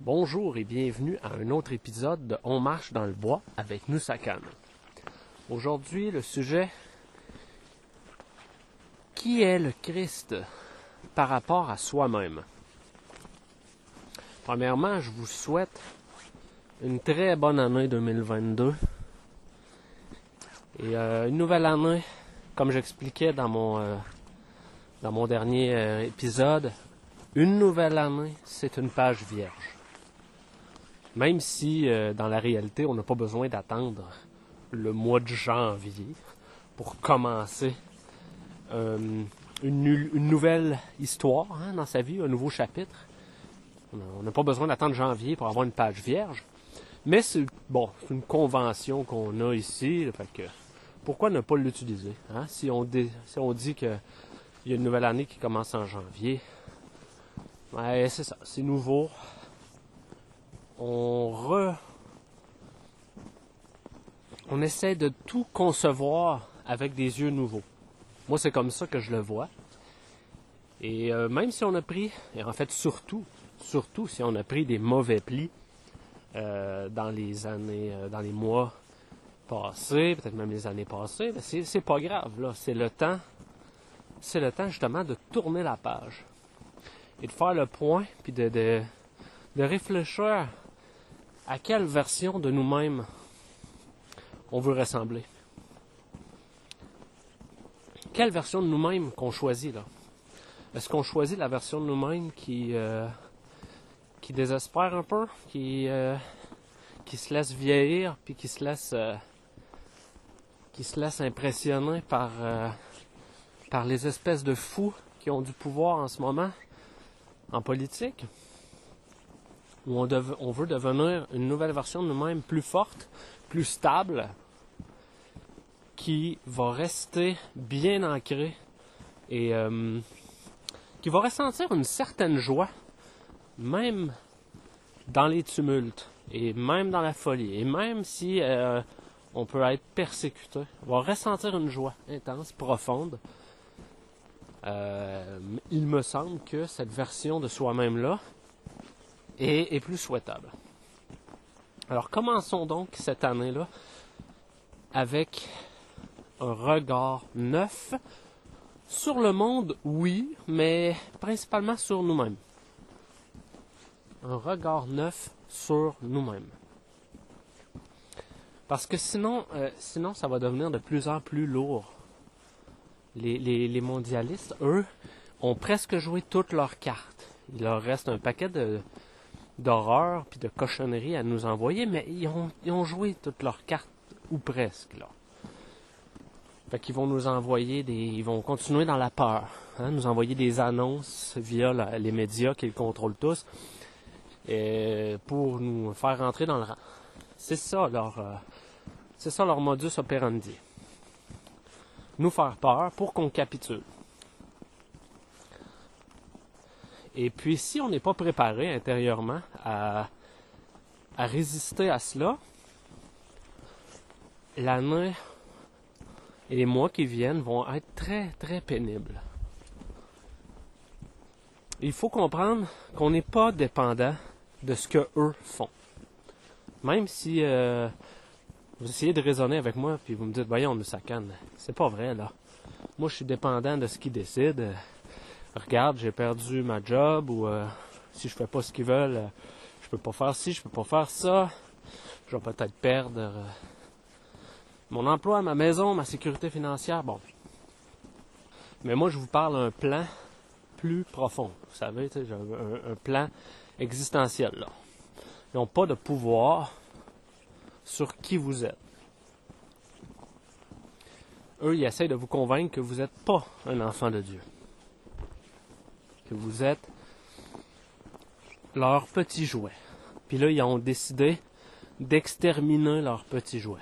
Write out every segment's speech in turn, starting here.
Bonjour et bienvenue à un autre épisode de On marche dans le bois avec nous Aujourd'hui, le sujet Qui est le Christ par rapport à soi-même? Premièrement, je vous souhaite une très bonne année 2022 et euh, une nouvelle année, comme j'expliquais dans mon euh, dernier euh, épisode, une nouvelle année, c'est une page vierge. Même si dans la réalité, on n'a pas besoin d'attendre le mois de janvier pour commencer une, nouvelle histoire hein, dans sa vie, un nouveau chapitre. On n'a pas besoin d'attendre janvier pour avoir une page vierge. Mais c'est bon, une convention qu'on a ici. pourquoi ne pas l'utiliser? Hein? Si, on si on dit qu'il y a une nouvelle année qui commence en janvier, c'est ça, c'est nouveau. On re... Essaie de tout concevoir avec des yeux nouveaux. Moi, c'est comme ça que je le vois. Et euh, même si on a pris, et en fait surtout, surtout si on a pris des mauvais plis euh, dans les années, euh, dans les mois passés, peut-être même les années passées, c'est, c'est pas grave. C'est le temps, c'est le temps justement de tourner la page et de faire le point, puis de, de, de réfléchir à quelle version de nous-mêmes on veut ressembler? Quelle version de nous-mêmes qu'on choisit là? Est-ce qu'on choisit la version de nous-mêmes qui euh, désespère un peu, qui, euh, qui se laisse vieillir, puis qui se laisse, euh, qui se laisse impressionner par, par les espèces de fous qui ont du pouvoir en ce moment en politique, où on, veut devenir une nouvelle version de nous-mêmes plus forte, plus stable, qui va rester bien ancrée et qui va ressentir une certaine joie même dans les tumultes, et même dans la folie, et même si euh, on peut être persécuté, on va ressentir une joie intense, profonde. Euh, il me semble que cette version de soi-même-là est plus souhaitable. Alors commençons donc cette année-là avec un regard neuf sur le monde, oui, mais principalement sur nous-mêmes un regard neuf sur nous-mêmes. Parce que sinon, euh, sinon, ça va devenir de plus en plus lourd. Les, les, mondialistes, eux, ont presque joué toutes leurs cartes. Il leur reste un paquet de, d'horreurs puis de cochonneries à nous envoyer, mais ils ont, ils ont joué toutes leurs cartes, ou presque, là. Fait qu'ils vont nous envoyer des... Ils vont continuer dans la peur. Hein, nous envoyer des annonces via les médias qu'ils contrôlent tous pour nous faire rentrer dans le rang. C'est ça leur, euh, c'est ça leur modus operandi. Nous faire peur pour qu'on capitule. Et puis si on n'est pas préparé intérieurement à, résister à cela, l'année et les mois qui viennent vont être très très pénibles. Il faut comprendre qu'on n'est pas dépendant de ce que eux font. Même si euh, vous essayez de raisonner avec moi, puis vous me dites, voyons, nous canne. C'est pas vrai, là. Moi, je suis dépendant de ce qu'ils décident. Regarde, j'ai perdu ma job, ou euh, si je fais pas ce qu'ils veulent, euh, je peux pas faire ci, je peux pas faire ça. Je vais peut-être perdre mon emploi, ma maison, ma sécurité financière. Bon. Mais moi, je vous parle d'un plan plus profond. Vous savez, un, plan existentiels. Là. Ils n'ont pas de pouvoir sur qui vous êtes. Eux, ils essayent de vous convaincre que vous n'êtes pas un enfant de Dieu. Que vous êtes leur petit jouet. Puis là, ils ont décidé d'exterminer leur petit jouet.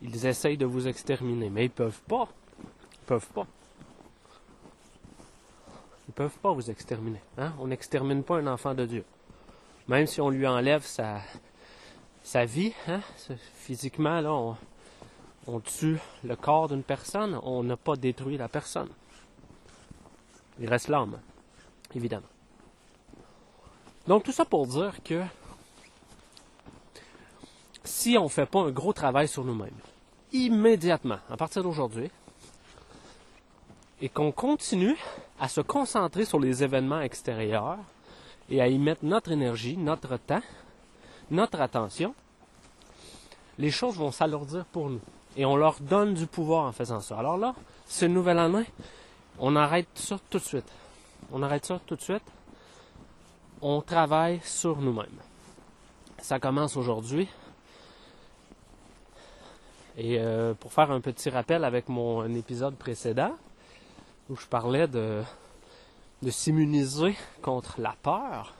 Ils essayent de vous exterminer, mais ils peuvent pas. Ils peuvent pas. Ils peuvent pas vous exterminer. Hein? On n'extermine pas un enfant de Dieu. Même si on lui enlève sa, sa vie, hein? physiquement, là, on, on tue le corps d'une personne, on n'a pas détruit la personne. Il reste l'âme, évidemment. Donc tout ça pour dire que si on ne fait pas un gros travail sur nous-mêmes, immédiatement, à partir d'aujourd'hui, et qu'on continue à se concentrer sur les événements extérieurs et à y mettre notre énergie, notre temps, notre attention, les choses vont s'alourdir pour nous. Et on leur donne du pouvoir en faisant ça. Alors là, ce nouvel année, on arrête ça tout de suite. On arrête ça tout de suite. On travaille sur nous-mêmes. Ça commence aujourd'hui. Et euh, pour faire un petit rappel avec mon épisode précédent, où je parlais de, s'immuniser contre la peur,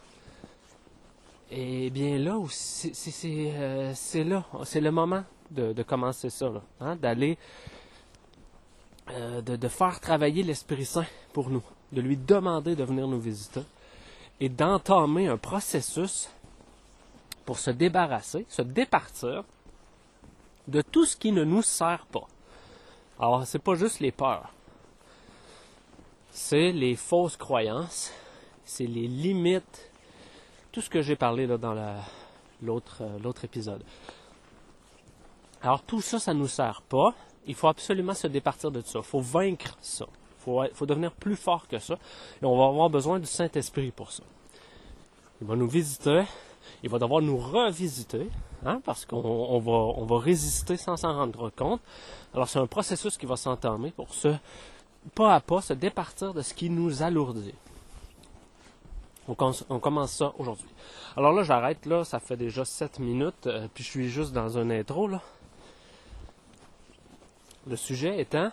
et bien là, c'est euh, là, c'est le moment de, commencer ça, hein, d'aller, euh, de, faire travailler l'Esprit Saint pour nous, de lui demander de venir nous visiter et d'entamer un processus pour se débarrasser, se départir de tout ce qui ne nous sert pas. Alors, c'est pas juste les peurs. C'est les fausses croyances, c'est les limites, tout ce que j'ai parlé là dans l'autre euh, l'autre épisode. Alors tout ça, ça ne nous sert pas. Il faut absolument se départir de ça. Il faut vaincre ça. Il faut, devenir plus fort que ça. Et on va avoir besoin du Saint-Esprit pour ça. Il va nous visiter. Il va devoir nous revisiter. Hein, parce qu'on va, on va résister sans s'en rendre compte. Alors c'est un processus qui va s'entamer pour se, pas à pas, se départir de ce qui nous alourdit. On, on commence ça aujourd'hui. Alors là, j'arrête là, ça fait déjà 7 minutes, euh, puis je suis juste dans un intro là. Le sujet étant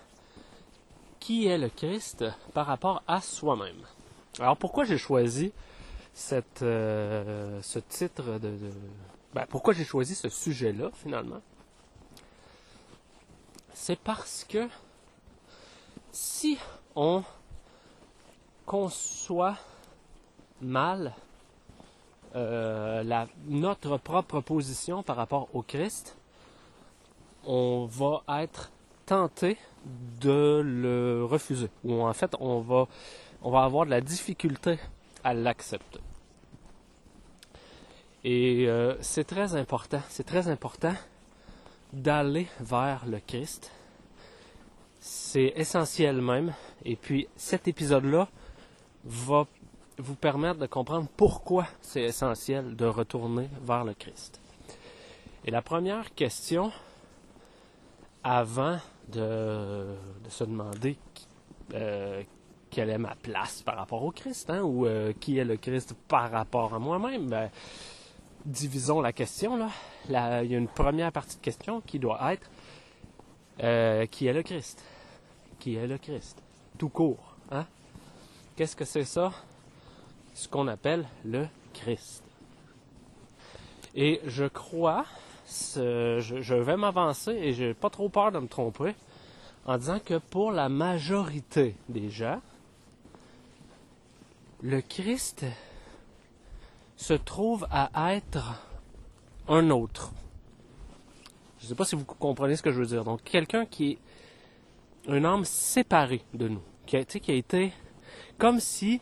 qui est le Christ par rapport à soi-même? Alors pourquoi j'ai choisi cette, euh, ce titre de, ben, pourquoi j'ai choisi ce sujet-là finalement? C'est parce que si on conçoit mal euh, notre propre position par rapport au Christ, on va être tenté de le refuser. Ou en fait, on va, on va avoir de la difficulté à l'accepter. Et euh, c'est très important, c'est très important d'aller vers le Christ. C'est essentiel même. Et puis cet épisode-là va vous permettre de comprendre pourquoi c'est essentiel de retourner vers le Christ. Et la première question, avant de, se demander euh, quelle est ma place par rapport au Christ, hein, ou euh, qui est le Christ par rapport à moi-même, ben, divisons la question. Il y a une première partie de question qui doit être euh, qui est le Christ? Qui est le Christ? Tout court. Hein? Qu'est-ce que c'est ça? Ce qu'on appelle le Christ. Et je crois je, vais m'avancer et j'ai pas trop peur de me tromper en disant que pour la majorité des gens, le Christ se trouve à être un autre. Je ne sais pas si vous comprenez ce que je veux dire. Donc, quelqu'un qui est un âme séparé de nous, qui a, qui a été comme si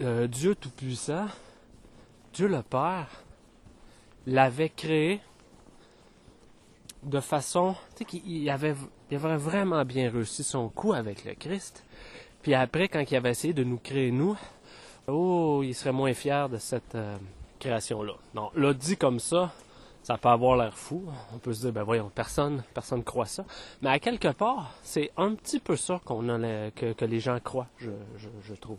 euh, Dieu Tout-Puissant, Dieu le Père, l'avait créé de façon, tu sais, qu'il avait, il avait vraiment bien réussi son coup avec le Christ. Puis après, quand il avait essayé de nous créer nous, oh, il serait moins fier de cette euh, création-là. Non, là, dit comme ça, ça peut avoir l'air fou. On peut se dire, ben voyons, personne, personne croit ça. Mais à quelque part, c'est un petit peu ça qu'on que, les gens croient, je trouve.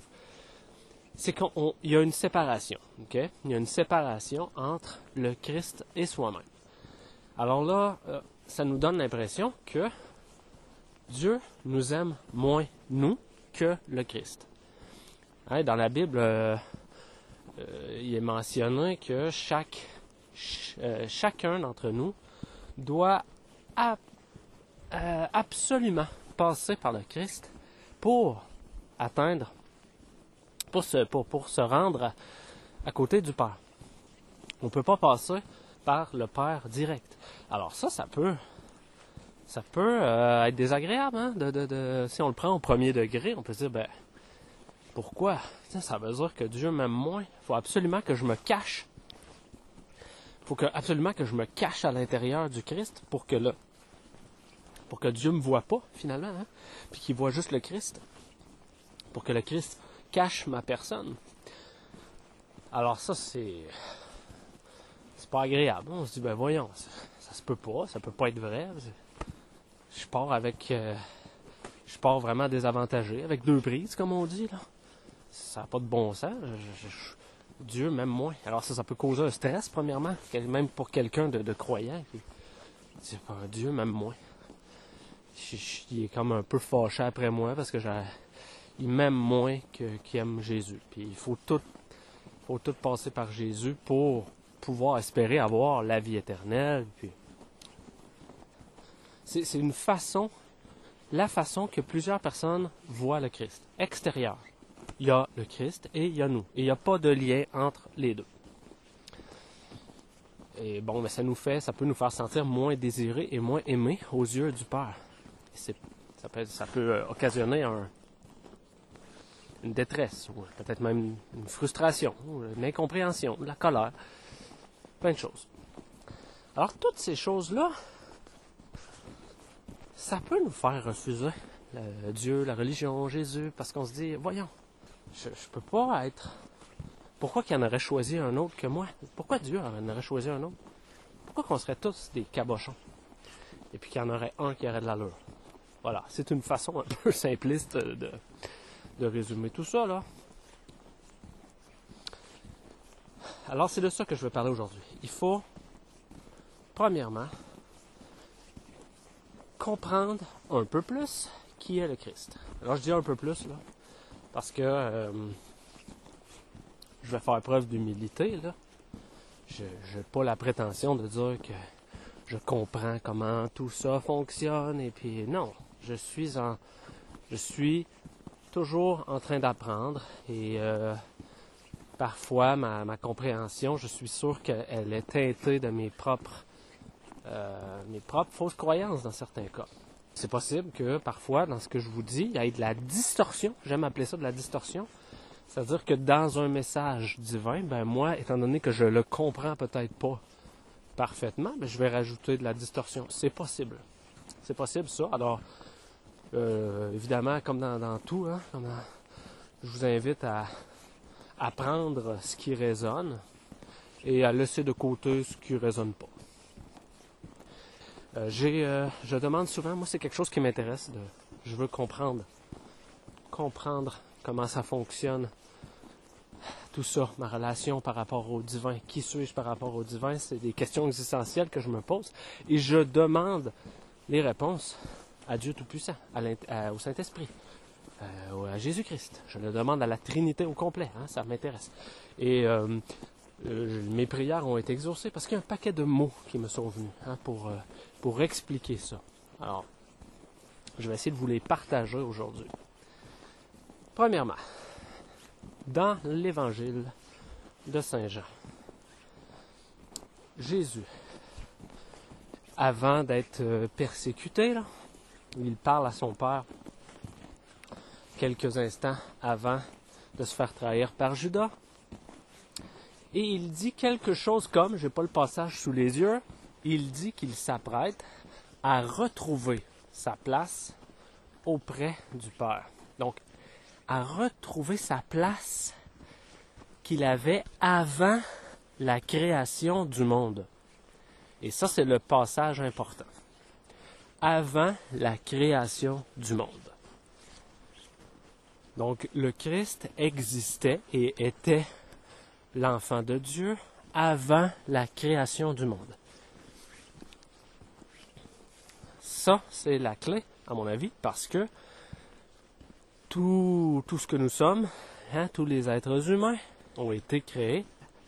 C'est qu'il y a une séparation, ok? Il y a une séparation entre le Christ et soi-même. Alors là, euh, ça nous donne l'impression que Dieu nous aime moins, nous, que le Christ. Hein, dans la Bible, euh, euh, il est mentionné que chaque, chacun d'entre nous doit absolument passer par le Christ pour atteindre, pour se, pour, pour se rendre à, côté du Père. On ne peut pas passer par le Père direct. Alors ça, ça peut, ça peut euh, être désagréable. Hein, de, de, si on le prend au premier degré, on peut se dire, ben, Pourquoi? Ça veut dire que Dieu m'aime moins. Il faut absolument que je me cache. Il faut que, absolument que je me cache à l'intérieur du Christ pour que le, pour que Dieu me voit pas, finalement, hein, puis qu'il voit juste le Christ. Pour que le Christ cache ma personne. Alors ça, c'est. Pas agréable. On se dit, ben voyons, ça, se peut pas, ça peut pas être vrai. Je pars avec. Euh, je pars vraiment désavantagé, avec deux prises, comme on dit, là. Ça n'a pas de bon sens. Dieu m'aime moins. Alors ça, ça peut causer un stress, premièrement, même pour quelqu'un de, croyant. Qui, Dieu m'aime moins. il est comme un peu fâché après moi parce que il m'aime moins qu'il aime Jésus. Puis il faut tout, faut tout passer par Jésus pour pouvoir espérer avoir la vie éternelle. Puis c'est une façon, la façon que plusieurs personnes voient le Christ, extérieur. Il y a le Christ et il y a nous. Et il n'y a pas de lien entre les deux. Et bon, mais ça nous fait, ça peut nous faire sentir moins désirés et moins aimés aux yeux du Père. Ça peut, ça peut euh, occasionner une détresse, ou peut-être même une frustration, une incompréhension, la colère, plein de choses. Alors toutes ces choses-là, ça peut nous faire refuser Dieu, la religion, Jésus, parce qu'on se dit, voyons, je, ne peux pas être. Pourquoi qu'il en aurait choisi un autre que moi? Pourquoi Dieu en aurait choisi un autre? Pourquoi qu'on serait tous des cabochons? Et puis qu'il y en aurait un qui aurait de l'allure Voilà, c'est une façon un peu simpliste de, de résumer tout ça, là. Alors, c'est de ça que je veux parler aujourd'hui. Il faut, premièrement, comprendre un peu plus qui est le Christ. Alors je dis un peu plus là, parce que euh, je vais faire preuve d'humilité là. Je n'ai pas la prétention de dire que je comprends comment tout ça fonctionne et puis non, je suis toujours en train d'apprendre et euh, parfois ma, compréhension, je suis sûr qu'elle est teintée de mes propres euh, mes propres fausses croyances dans certains cas. C'est possible que parfois, dans ce que je vous dis, il y ait de la distorsion. J'aime appeler ça de la distorsion. C'est-à-dire que dans un message divin, ben moi, étant donné que je le comprends peut-être pas parfaitement, ben je vais rajouter de la distorsion. C'est possible. C'est possible ça. Alors, euh, évidemment, comme dans, tout, hein, je vous invite à apprendre ce qui résonne et à laisser de côté ce qui ne résonne pas. Euh, j'ai, euh, je demande souvent, moi c'est quelque chose qui m'intéresse, je veux comprendre, comprendre comment ça fonctionne, tout ça, ma relation par rapport au divin, qui suis-je par rapport au divin, c'est des questions existentielles que je me pose et je demande les réponses à Dieu Tout-Puissant, au Saint-Esprit, à Jésus-Christ. Je le demande à la Trinité au complet, hein, ça m'intéresse. Et mes prières ont été exaucées parce qu'il y a un paquet de mots qui me sont venus hein, pour expliquer ça. Alors, je vais essayer de vous les partager aujourd'hui. Premièrement, dans l'évangile de Saint Jean, Jésus, avant d'être euh, persécuté, il parle à son Père quelques instants avant de se faire trahir par Judas. Et il dit quelque chose comme, je n'ai pas le passage sous les yeux, il dit qu'il s'apprête à retrouver sa place auprès du Père. Donc, à retrouver sa place qu'il avait avant la création du monde. Et ça, c'est le passage important. Avant la création du monde. Donc, le Christ existait et était l'enfant de Dieu avant la création du monde. ça, c'est la clé, à mon avis, parce que tout, ce que nous sommes, hein, tous les êtres humains, ont été créés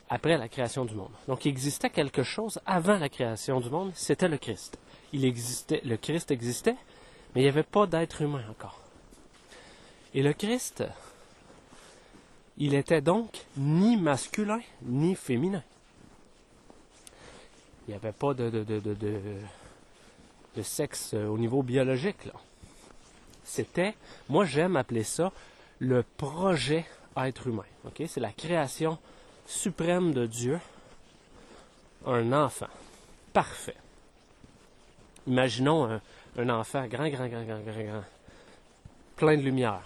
après la création du monde. Donc il existait quelque chose avant la création du monde, c'était le Christ. Il existait, le Christ existait, mais il n'y avait pas d'être humain encore. Et le Christ, il était donc ni masculin ni féminin. Il n'y avait pas de, sexe au niveau biologique. C'était, moi j'aime appeler ça le projet être humain. C'est la création suprême de Dieu, un enfant parfait. Imaginons un, enfant grand, grand, grand, grand, grand, grand, plein de lumière.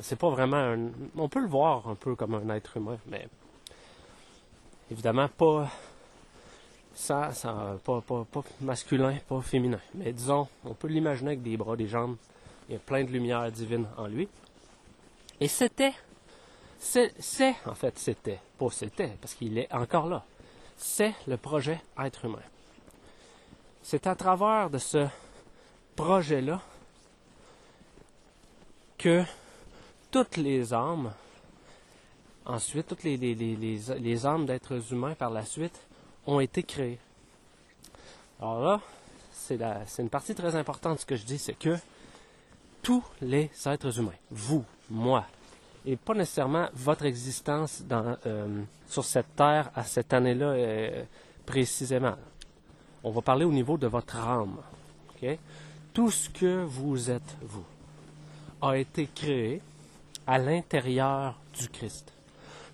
C'est pas vraiment un. On peut le voir un peu comme un être humain, mais évidemment pas. Ça, ça pas, pas, pas masculin, pas féminin. Mais disons, on peut l'imaginer avec des bras, des jambes. Il y a plein de lumière divine en lui. Et c'était c'est, en fait, c'était, pas c'était, parce qu'il est encore là. C'est le projet être humain. C'est à travers de ce projet-là que toutes les âmes, ensuite, toutes les, les, âmes d'êtres humains par la suite, ont été créées. Alors là, c'est, c'est une partie très importante de ce que je dis, c'est que tous les êtres humains, vous, moi, et pas nécessairement votre existence dans, euh, sur cette terre à cette année-là euh, précisément. On va parler au niveau de votre âme. Tout ce que vous êtes, vous, a été créé à l'intérieur du Christ.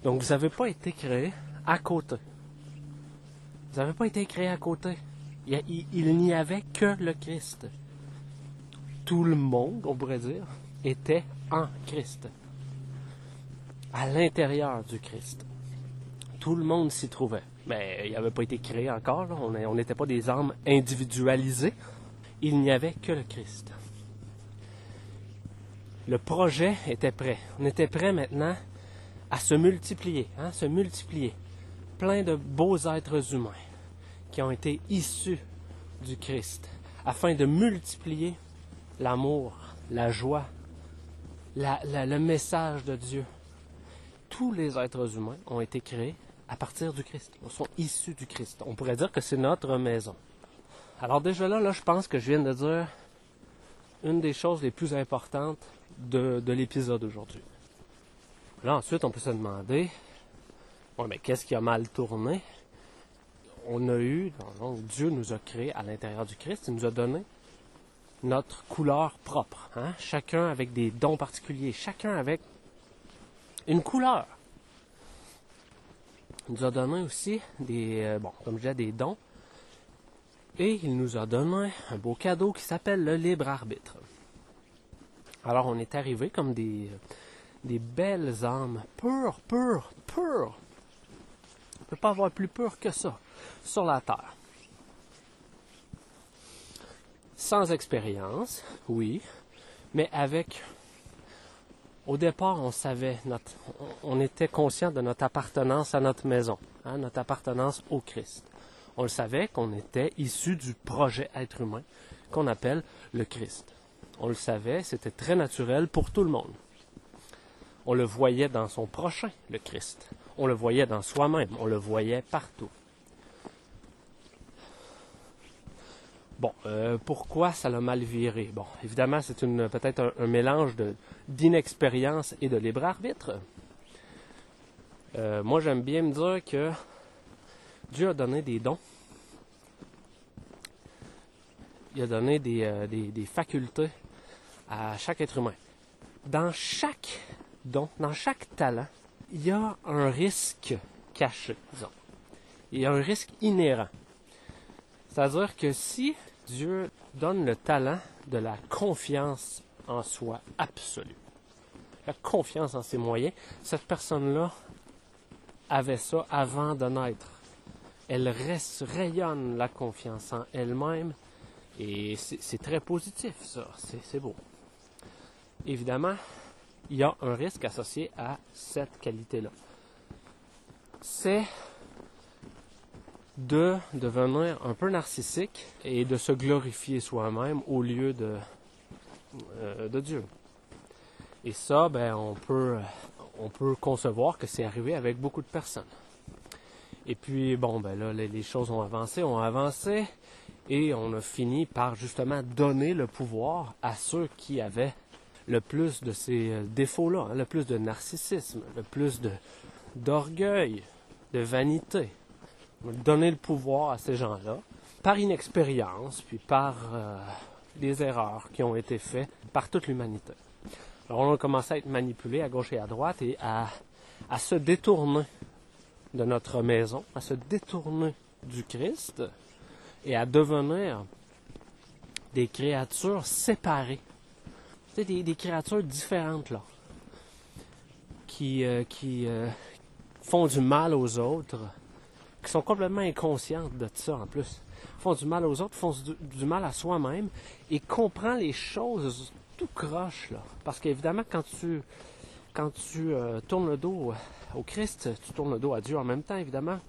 Donc vous n'avez pas été créé à côté. Vous n'avez pas été créé à côté. il n'y avait que le Christ. Tout le monde, on pourrait dire, était en Christ à l'intérieur du Christ. Tout le monde s'y trouvait. Mais il n'avait pas été créé encore. On n'était pas des âmes individualisées. Il n'y avait que le Christ. Le projet était prêt. On était prêt maintenant à se multiplier, hein, se multiplier. Plein de beaux êtres humains qui ont été issus du Christ, afin de multiplier l'amour, la joie, le message de Dieu tous les êtres humains ont été créés à partir du Christ. Ils sont issus du Christ. On pourrait dire que c'est notre maison. Alors déjà là, là, je pense que je viens de dire une des choses les plus importantes de, l'épisode aujourd'hui. Là, ensuite, on peut se demander, mais qu'est-ce qui a mal tourné? On a eu, donc, Dieu nous a créés à l'intérieur du Christ, il nous a donné notre couleur propre, hein? chacun avec des dons particuliers, chacun avec une couleur. Il nous a donné aussi des, euh, comme des dons. Et il nous a donné un beau cadeau qui s'appelle le libre arbitre. Alors on est arrivé comme des, des belles âmes pures, pures, pures. On ne peut pas avoir plus pur que ça sur la terre. Sans expérience, oui, mais avec au départ, on savait, notre, on était conscient de notre appartenance à notre maison, hein, notre appartenance au Christ. On le savait qu'on était issu du projet être humain qu'on appelle le Christ. On le savait, c'était très naturel pour tout le monde. On le voyait dans son prochain, le Christ. On le voyait dans soi-même, on le voyait partout. Bon, euh, pourquoi ça l'a mal viré? Bon, évidemment, c'est une peut-être un, mélange d'inexpérience et de libre arbitre. Euh, moi, j'aime bien me dire que Dieu a donné des dons. Il a donné des, euh, des, des facultés à chaque être humain. Dans chaque don, dans chaque talent, il y a un risque caché, disons. Il y a un risque inhérent. C'est-à-dire que si Dieu donne le talent de la confiance en soi absolue, la confiance en ses moyens, cette personne-là avait ça avant de naître. Elle rayonne la confiance en elle-même et c'est très positif, ça. C'est beau. Évidemment, il y a un risque associé à cette qualité-là. C'est de devenir un peu narcissique et de se glorifier soi-même au lieu de, euh, de Dieu. Et ça, ben, on peut, on peut concevoir que c'est arrivé avec beaucoup de personnes. Et puis, bon, ben là, les, choses ont avancé, ont avancé, et on a fini par justement donner le pouvoir à ceux qui avaient le plus de ces euh, défauts-là, hein, le plus de narcissisme, le plus de d'orgueil, de vanité, donner le pouvoir à ces gens-là par inexpérience, puis par euh, des erreurs qui ont été faites par toute l'humanité. Alors on a commencé à être manipulé à gauche et à droite et à, à se détourner de notre maison, à se détourner du Christ et à devenir des créatures séparées. Des, des créatures différentes, là. Qui, euh, qui euh, font du mal aux autres, qui sont complètement inconscientes de ça en plus. Font du mal aux autres, font du, du mal à soi-même et comprend les choses tout croche, là. Parce qu'évidemment, quand tu, quand tu euh, tournes le dos au Christ, tu tournes le dos à Dieu en même temps, évidemment.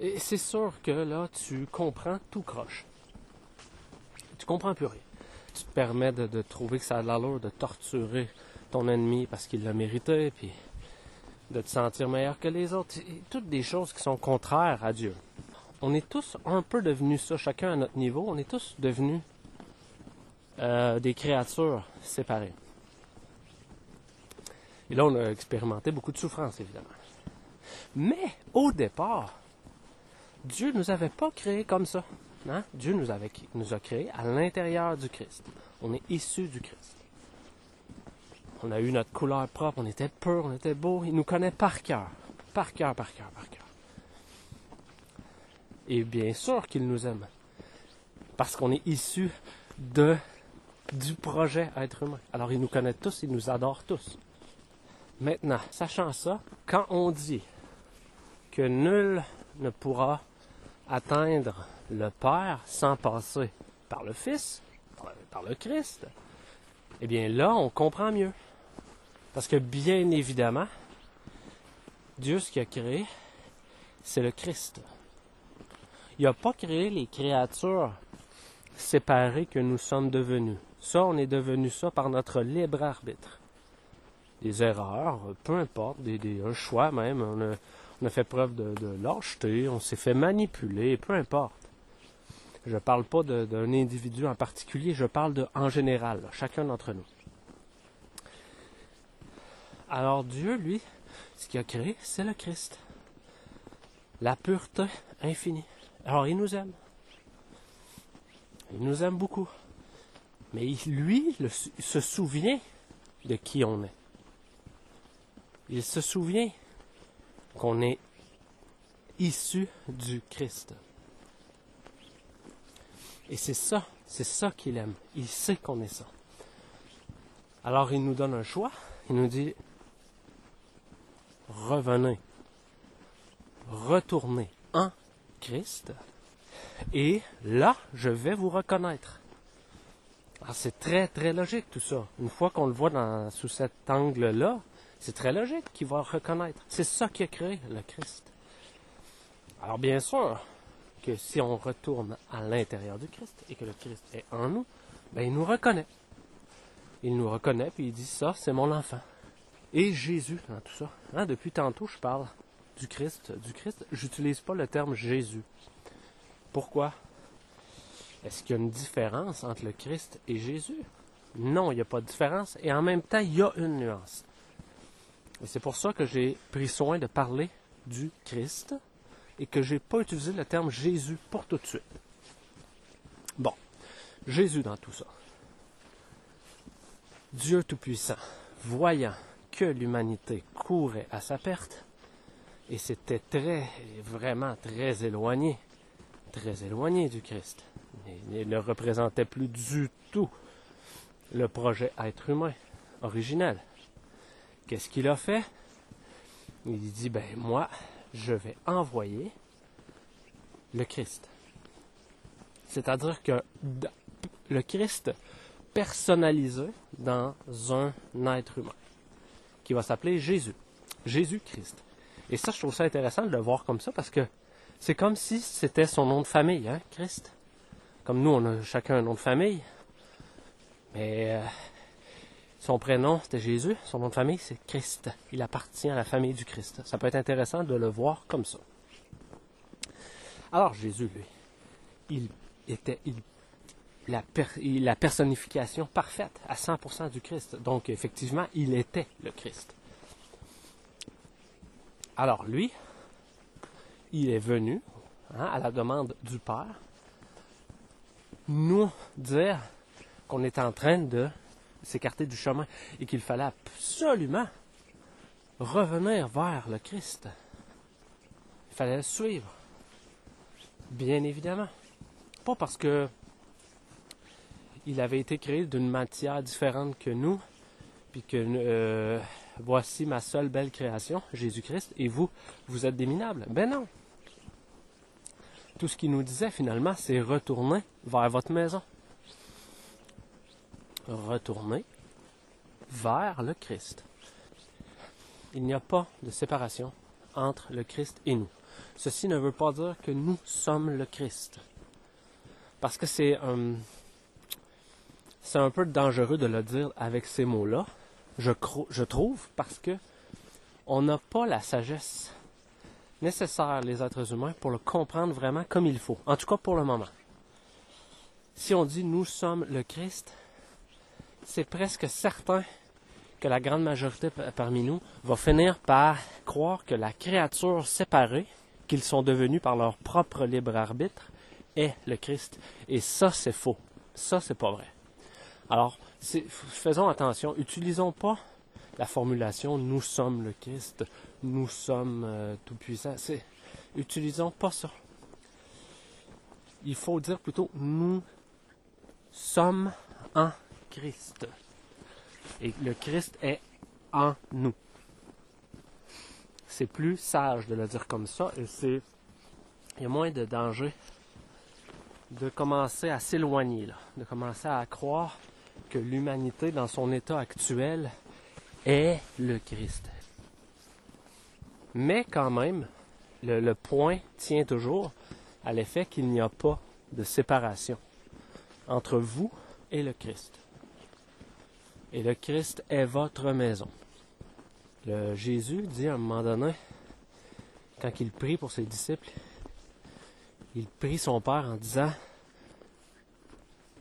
Et c'est sûr que là, tu comprends tout croche. Tu comprends plus rien. Tu te permets de, de trouver que ça a l'allure de torturer ton ennemi parce qu'il l'a mérité, puis de te sentir meilleur que les autres. Toutes des choses qui sont contraires à Dieu. On est tous un peu devenus ça, chacun à notre niveau. On est tous devenus euh, des créatures séparées. Et là, on a expérimenté beaucoup de souffrance, évidemment. Mais au départ, Dieu ne nous avait pas créés comme ça. Dieu nous, avait, nous a créés à l'intérieur du Christ. On est issus du Christ. On a eu notre couleur propre, on était pur, on était beau. Il nous connaît par cœur. Par cœur, par cœur, par cœur. Et bien sûr qu'il nous aime. Parce qu'on est issu de, du projet être humain. Alors il nous connaît tous, il nous adore tous. Maintenant, sachant ça, quand on dit que nul ne pourra atteindre le Père sans passer par le Fils, par le Christ, eh bien là, on comprend mieux. Parce que bien évidemment, Dieu, ce qu'il a créé, c'est le Christ. Il n'a pas créé les créatures séparées que nous sommes devenus. Ça, on est devenu ça par notre libre arbitre des erreurs, peu importe, des, un choix même. On a, fait preuve de lâcheté, on s'est fait manipuler, peu importe. Je ne parle pas d'un individu en particulier, je parle de en général, chacun d'entre nous. Alors Dieu, lui, ce qu'il a créé, c'est le Christ. La pureté infinie. Alors il nous aime. Il nous aime beaucoup. Mais lui le, se souvient de qui on est il se souvient qu'on est issu du Christ. Et c'est ça, c'est ça qu'il aime. Il sait qu'on est ça. Alors il nous donne un choix. Il nous dit, revenez, retournez en Christ, et là, je vais vous reconnaître. Alors c'est très, très logique tout ça. Une fois qu'on le voit dans, sous cet angle-là, c'est très logique qu'il va reconnaître. C'est ça qui a créé le Christ. Alors bien sûr que si on retourne à l'intérieur du Christ et que le Christ est en nous, ben il nous reconnaît. Il nous reconnaît puis il dit ça, c'est mon enfant. Et Jésus dans tout ça. Hein, depuis tantôt, je parle du Christ, du Christ. J'utilise pas le terme Jésus. Pourquoi? Est-ce qu'il y a une différence entre le Christ et Jésus? Non, il n'y a pas de différence. Et en même temps, il y a une nuance. Et c'est pour ça que j'ai pris soin de parler du Christ et que j'ai pas utilisé le terme Jésus pour tout de suite. Bon, Jésus dans tout ça. Dieu Tout-Puissant, voyant que l'humanité courait à sa perte, et c'était très, vraiment très éloigné, très éloigné du Christ. Il ne représentait plus du tout le projet être humain originel. Qu'est-ce qu'il a fait? Il dit, ben moi, je vais envoyer le Christ. C'est-à-dire que le Christ personnalisé dans un être humain, qui va s'appeler Jésus. Jésus-Christ. Et ça, je trouve ça intéressant de le voir comme ça, parce que c'est comme si c'était son nom de famille, hein, Christ. Comme nous, on a chacun un nom de famille. Mais euh, son prénom, c'était Jésus. Son nom de famille, c'est Christ. Il appartient à la famille du Christ. Ça peut être intéressant de le voir comme ça. Alors, Jésus, lui, il était il, la, la personnification parfaite à 100% du Christ. Donc, effectivement, il était le Christ. Alors, lui, il est venu, hein, à la demande du Père, nous dire qu'on est en train de s'écarter du chemin et qu'il fallait absolument revenir vers le Christ. Il fallait le suivre. Bien évidemment. Pas parce que il avait été créé d'une matière différente que nous, puis que euh, voici ma seule belle création, Jésus-Christ, et vous, vous êtes des minables. Ben non. Tout ce qu'il nous disait finalement, c'est retourner vers votre maison. Retourner vers le Christ. Il n'y a pas de séparation entre le Christ et nous. Ceci ne veut pas dire que nous sommes le Christ. Parce que c'est un, c'est un peu dangereux de le dire avec ces mots-là, je, je trouve, parce que on n'a pas la sagesse nécessaire, les êtres humains, pour le comprendre vraiment comme il faut. En tout cas, pour le moment. Si on dit nous sommes le Christ, c'est presque certain que la grande majorité parmi nous va finir par croire que la créature séparée qu'ils sont devenus par leur propre libre arbitre est le Christ. Et ça, c'est faux. Ça, c'est pas vrai. Alors, faisons attention. Utilisons pas la formulation nous sommes le Christ, nous sommes euh, tout-puissants. Utilisons pas ça. Il faut dire plutôt nous sommes en Christ. Et le Christ est en nous. C'est plus sage de le dire comme ça et c'est. Il y a moins de danger de commencer à s'éloigner, de commencer à croire que l'humanité dans son état actuel est le Christ. Mais quand même, le, point tient toujours à l'effet qu'il n'y a pas de séparation entre vous et le Christ. Et le Christ est votre maison. Le Jésus dit à un moment donné, quand il prie pour ses disciples, il prie son Père en disant,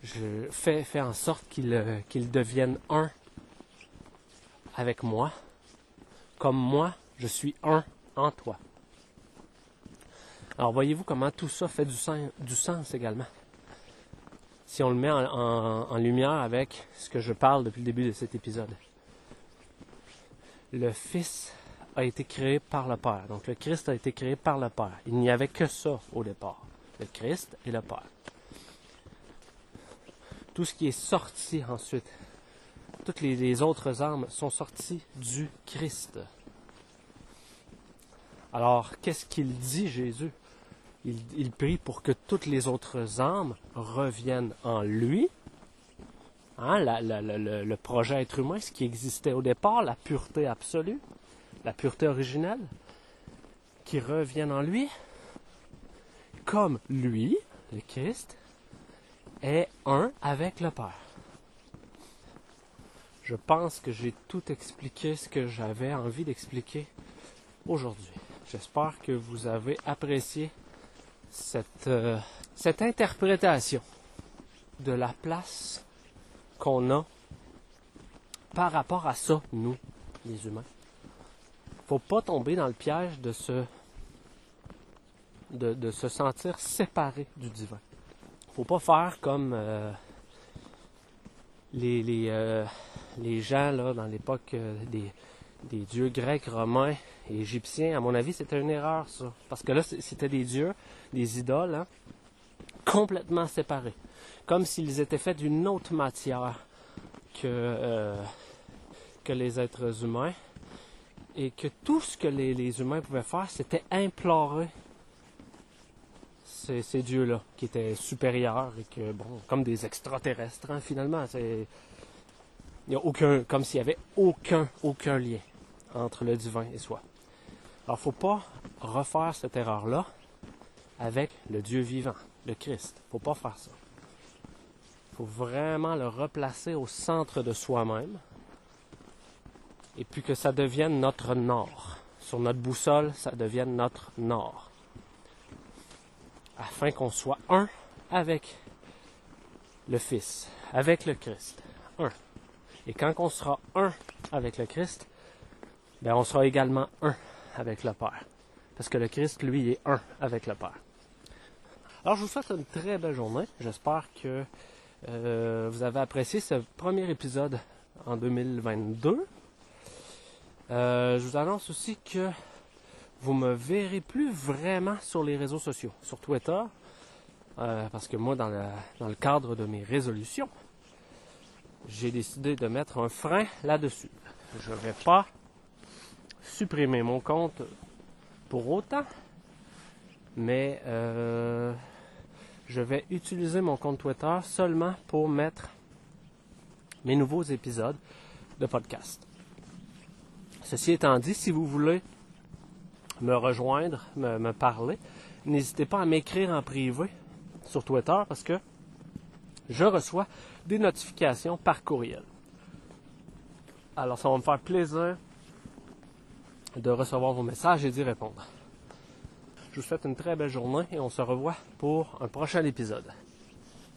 je fais, en sorte qu'il euh, devienne un avec moi, comme moi, je suis un en toi. Alors voyez-vous comment tout ça fait du sens également. Si on le met en, lumière avec ce que je parle depuis le début de cet épisode. Le Fils a été créé par le Père. Donc le Christ a été créé par le Père. Il n'y avait que ça au départ. Le Christ et le Père. Tout ce qui est sorti ensuite toutes les, autres âmes sont sorties du Christ. Alors, qu'est-ce qu'il dit Jésus? Il, prie pour que toutes les autres âmes reviennent en lui. Hein, le projet être humain, ce qui existait au départ, la pureté absolue, la pureté originelle, qui reviennent en lui, comme lui, le Christ, est un avec le Père. Je pense que j'ai tout expliqué ce que j'avais envie d'expliquer aujourd'hui. J'espère que vous avez apprécié cette, euh, cette interprétation de la place qu'on a par rapport à ça, nous, les humains. Faut pas tomber dans le piège de se, sentir séparé du divin. Faut pas faire comme euh, euh, les gens là, dans l'époque des, dieux grecs, romains et égyptiens, à mon avis, c'était une erreur, ça. Parce que là, c'était des dieux, des idoles, hein, complètement séparés. Comme s'ils étaient faits d'une autre matière que, euh, que les êtres humains. Et que tout ce que les, les humains pouvaient faire, c'était implorer ces, ces dieux-là, qui étaient supérieurs et que, bon, comme des extraterrestres, hein, finalement. Il n'y a aucun, comme s'il n'y avait aucun, aucun lien entre le divin et soi. Alors, faut pas refaire cette erreur-là avec le Dieu vivant, le Christ. Faut pas faire ça. Il faut vraiment le replacer au centre de soi-même et puis que ça devienne notre nord. Sur notre boussole, ça devienne notre nord. Afin qu'on soit un avec le Fils, avec le Christ. Un. Et quand on sera un avec le Christ, ben on sera également un avec le Père. Parce que le Christ, lui, est un avec le Père. Alors, je vous souhaite une très belle journée. J'espère que euh, vous avez apprécié ce premier épisode en 2022. Euh, je vous annonce aussi que vous me verrez plus vraiment sur les réseaux sociaux, sur Twitter, euh, parce que moi, dans, dans le cadre de mes résolutions, j'ai décidé de mettre un frein là-dessus. Je ne vais pas supprimer mon compte pour autant, mais euh, je vais utiliser mon compte Twitter seulement pour mettre mes nouveaux épisodes de podcast. Ceci étant dit, si vous voulez me rejoindre, me, me parler, n'hésitez pas à m'écrire en privé sur Twitter parce que je reçois des notifications par courriel. Alors ça va me faire plaisir de recevoir vos messages et d'y répondre. Je vous souhaite une très belle journée et on se revoit pour un prochain épisode.